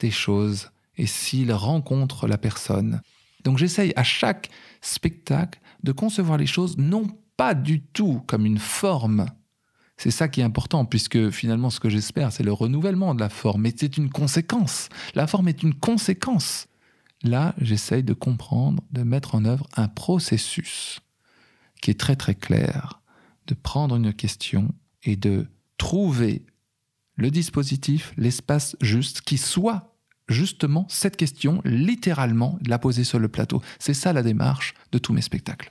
des choses et s'il rencontre la personne. Donc j'essaye à chaque spectacle de concevoir les choses non pas du tout comme une forme c'est ça qui est important, puisque finalement, ce que j'espère, c'est le renouvellement de la forme. Mais c'est une conséquence. La forme est une conséquence. Là, j'essaye de comprendre, de mettre en œuvre un processus qui est très très clair, de prendre une question et de trouver le dispositif, l'espace juste qui soit justement cette question, littéralement, la poser sur le plateau. C'est ça la démarche de tous mes spectacles.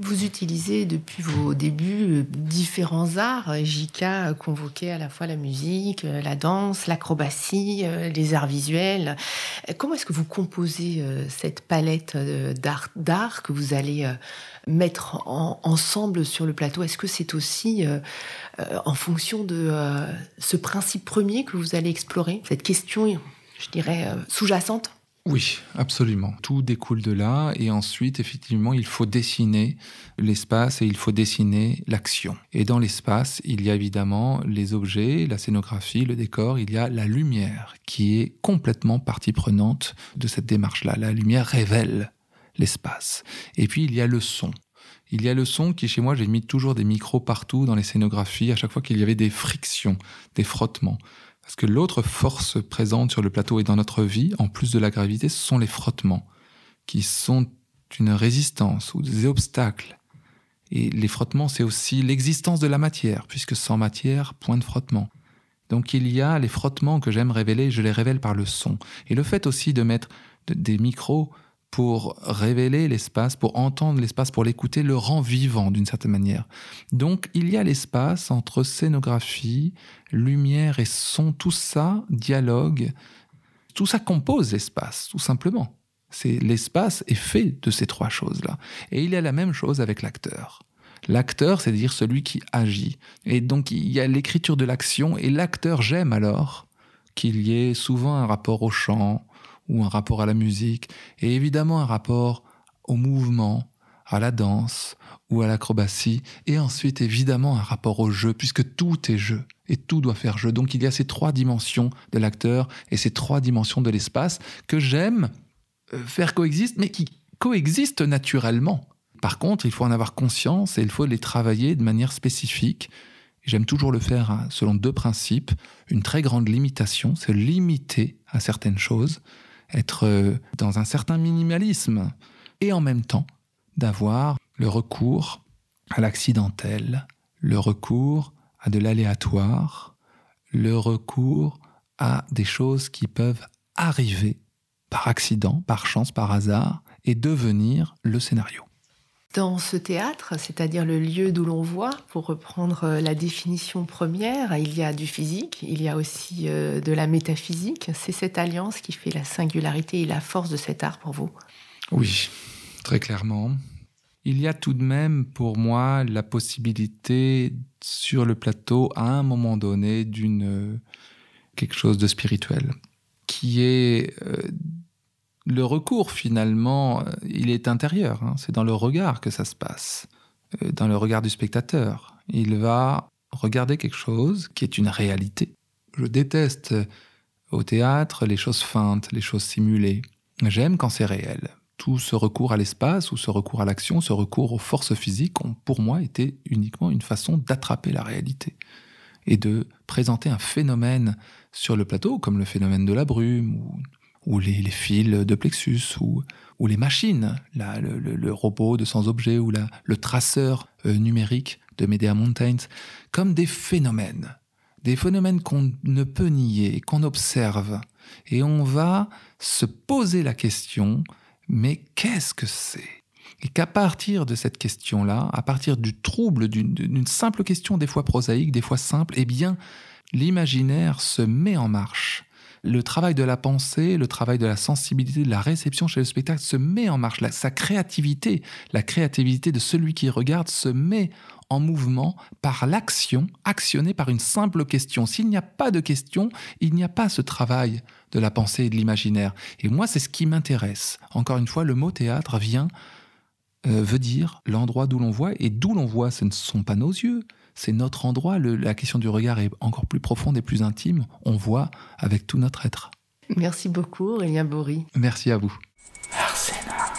Vous utilisez depuis vos débuts euh, différents arts. JK a convoqué à la fois la musique, euh, la danse, l'acrobatie, euh, les arts visuels. Comment est-ce que vous composez cette palette d'art que vous allez mettre ensemble sur le plateau? Est-ce que c'est aussi en fonction de ce principe premier que vous allez explorer, cette question, je dirais, sous-jacente? Oui, absolument. Tout découle de là et ensuite, effectivement, il faut dessiner l'espace et il faut dessiner l'action. Et dans l'espace, il y a évidemment les objets, la scénographie, le décor, il y a la lumière qui est complètement partie prenante de cette démarche-là. La lumière révèle l'espace. Et puis, il y a le son. Il y a le son qui, chez moi, j'ai mis toujours des micros partout dans les scénographies, à chaque fois qu'il y avait des frictions, des frottements. Parce que l'autre force présente sur le plateau et dans notre vie, en plus de la gravité, ce sont les frottements, qui sont une résistance ou des obstacles. Et les frottements, c'est aussi l'existence de la matière, puisque sans matière, point de frottement. Donc il y a les frottements que j'aime révéler, je les révèle par le son. Et le fait aussi de mettre des micros pour révéler l'espace, pour entendre l'espace, pour l'écouter, le rend vivant d'une certaine manière. Donc il y a l'espace entre scénographie, lumière et son, tout ça, dialogue, tout ça compose l'espace, tout simplement. C'est l'espace est fait de ces trois choses-là. Et il y a la même chose avec l'acteur. L'acteur, c'est-à-dire celui qui agit. Et donc il y a l'écriture de l'action, et l'acteur, j'aime alors qu'il y ait souvent un rapport au chant, ou un rapport à la musique, et évidemment un rapport au mouvement, à la danse ou à l'acrobatie, et ensuite évidemment un rapport au jeu, puisque tout est jeu, et tout doit faire jeu. Donc il y a ces trois dimensions de l'acteur et ces trois dimensions de l'espace que j'aime euh, faire coexister, mais qui coexistent naturellement. Par contre, il faut en avoir conscience et il faut les travailler de manière spécifique. J'aime toujours le faire hein, selon deux principes. Une très grande limitation, se limiter à certaines choses, être euh, dans un certain minimalisme, et en même temps d'avoir le recours à l'accidentel, le recours à de l'aléatoire, le recours à des choses qui peuvent arriver par accident, par chance, par hasard, et devenir le scénario. Dans ce théâtre, c'est-à-dire le lieu d'où l'on voit, pour reprendre euh, la définition première, il y a du physique, il y a aussi euh, de la métaphysique. C'est cette alliance qui fait la singularité et la force de cet art pour vous Oui, très clairement. Il y a tout de même pour moi la possibilité sur le plateau à un moment donné d'une euh, quelque chose de spirituel qui est le recours, finalement, euh, il est intérieur. Hein. C'est dans le regard que ça se passe, euh, dans le regard du spectateur. Il va regarder quelque chose qui est une réalité. Je déteste euh, au théâtre les choses feintes, les choses simulées. J'aime quand c'est réel. Tout ce recours à l'espace ou ce recours à l'action, ce recours aux forces physiques ont pour moi été uniquement une façon d'attraper la réalité et de présenter un phénomène sur le plateau, comme le phénomène de la brume ou ou les, fils de plexus, ou, ou les machines, le, robot de sans objet, ou le traceur euh, numérique de Medea Mountains, comme des phénomènes, des phénomènes qu'on ne peut nier, qu'on observe. Et on va se poser la question, mais qu'est-ce que c'est? Et qu'à partir de cette question-là, à partir du trouble d'une simple question, des fois prosaïque, des fois simple, eh bien, l'imaginaire se met en marche le travail de la pensée, le travail de la sensibilité, de la réception chez le spectacle se met en marche. sa créativité, la créativité de celui qui regarde se met en mouvement par l'action, actionnée par une simple question. S'il n'y a pas de question, il n'y a pas ce travail de la pensée et de l'imaginaire. Et moi, c'est ce qui m'intéresse. Encore une fois, le mot théâtre vient, euh, veut dire l'endroit d'où l'on voit, et d'où l'on voit, ce ne sont pas nos yeux, c'est notre endroit. La question du regard est encore plus profonde et plus intime. On voit avec tout notre être. Merci beaucoup, Aurélien Bory. Merci à vous. Arsena.